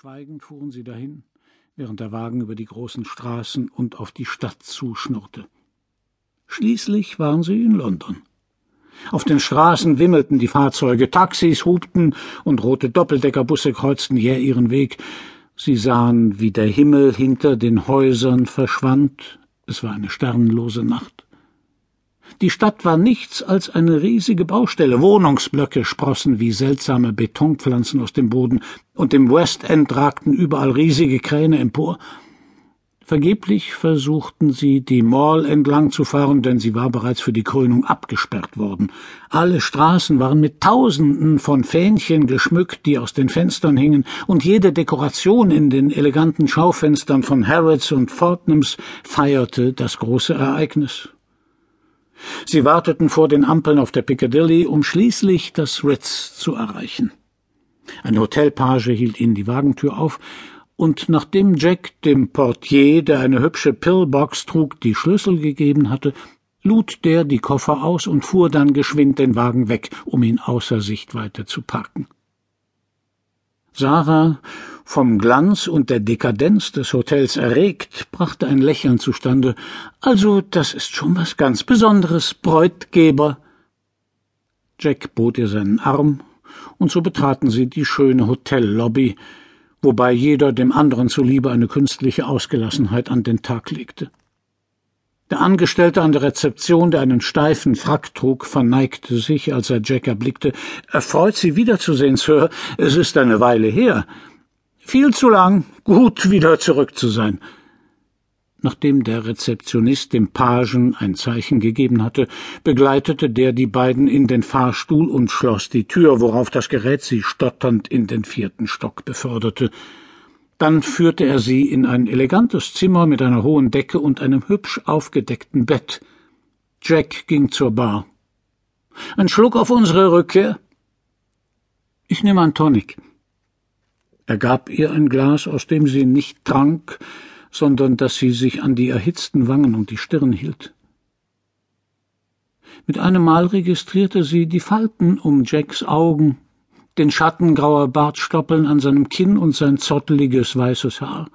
Schweigend fuhren sie dahin, während der Wagen über die großen Straßen und auf die Stadt zuschnurrte. Schließlich waren sie in London. Auf den Straßen wimmelten die Fahrzeuge, Taxis hupten und rote Doppeldeckerbusse kreuzten jäh ihren Weg. Sie sahen, wie der Himmel hinter den Häusern verschwand. Es war eine sternlose Nacht. Die Stadt war nichts als eine riesige Baustelle. Wohnungsblöcke sprossen wie seltsame Betonpflanzen aus dem Boden, und im West End ragten überall riesige Kräne empor. Vergeblich versuchten sie, die Mall entlang zu fahren, denn sie war bereits für die Krönung abgesperrt worden. Alle Straßen waren mit Tausenden von Fähnchen geschmückt, die aus den Fenstern hingen, und jede Dekoration in den eleganten Schaufenstern von Harrods und Fortnums feierte das große Ereignis. Sie warteten vor den Ampeln auf der Piccadilly, um schließlich das Ritz zu erreichen. Ein Hotelpage hielt ihnen die Wagentür auf, und nachdem Jack dem Portier, der eine hübsche Pillbox trug, die Schlüssel gegeben hatte, lud der die Koffer aus und fuhr dann geschwind den Wagen weg, um ihn außer Sichtweite zu parken. Sarah, vom Glanz und der Dekadenz des Hotels erregt, brachte ein Lächeln zustande. Also, das ist schon was ganz Besonderes, Bräutgeber. Jack bot ihr seinen Arm, und so betraten sie die schöne Hotellobby, wobei jeder dem anderen zuliebe eine künstliche Ausgelassenheit an den Tag legte. Der Angestellte an der Rezeption, der einen steifen Frack trug, verneigte sich, als er Jack erblickte. Erfreut Sie wiederzusehen, Sir. Es ist eine Weile her. Viel zu lang. Gut, wieder zurück zu sein. Nachdem der Rezeptionist dem Pagen ein Zeichen gegeben hatte, begleitete der die beiden in den Fahrstuhl und schloss die Tür, worauf das Gerät sie stotternd in den vierten Stock beförderte. Dann führte er sie in ein elegantes Zimmer mit einer hohen Decke und einem hübsch aufgedeckten Bett. Jack ging zur Bar. Ein Schluck auf unsere Rückkehr? Ich nehme ein Tonic. Er gab ihr ein Glas, aus dem sie nicht trank, sondern das sie sich an die erhitzten Wangen und die Stirn hielt. Mit einem Mal registrierte sie die Falten um Jacks Augen, den Schatten grauer Bartstoppeln an seinem Kinn und sein zotteliges weißes Haar.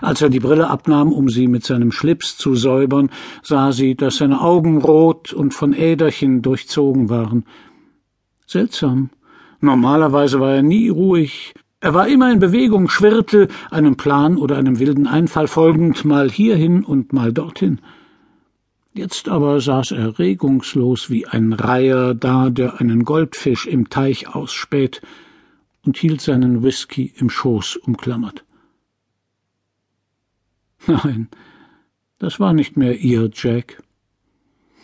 Als er die Brille abnahm, um sie mit seinem Schlips zu säubern, sah sie, dass seine Augen rot und von Äderchen durchzogen waren. Seltsam. Normalerweise war er nie ruhig. Er war immer in Bewegung, schwirrte, einem Plan oder einem wilden Einfall folgend, mal hierhin und mal dorthin. Jetzt aber saß er regungslos wie ein Reiher da, der einen Goldfisch im Teich ausspäht, und hielt seinen Whisky im Schoß umklammert. Nein, das war nicht mehr ihr Jack.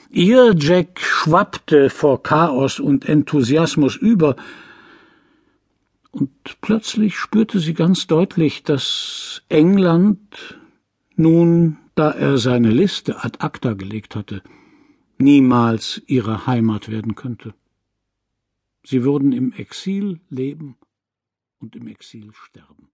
Ihr Jack schwappte vor Chaos und Enthusiasmus über, und plötzlich spürte sie ganz deutlich, dass England nun da er seine Liste ad acta gelegt hatte, niemals ihre Heimat werden könnte. Sie würden im Exil leben und im Exil sterben.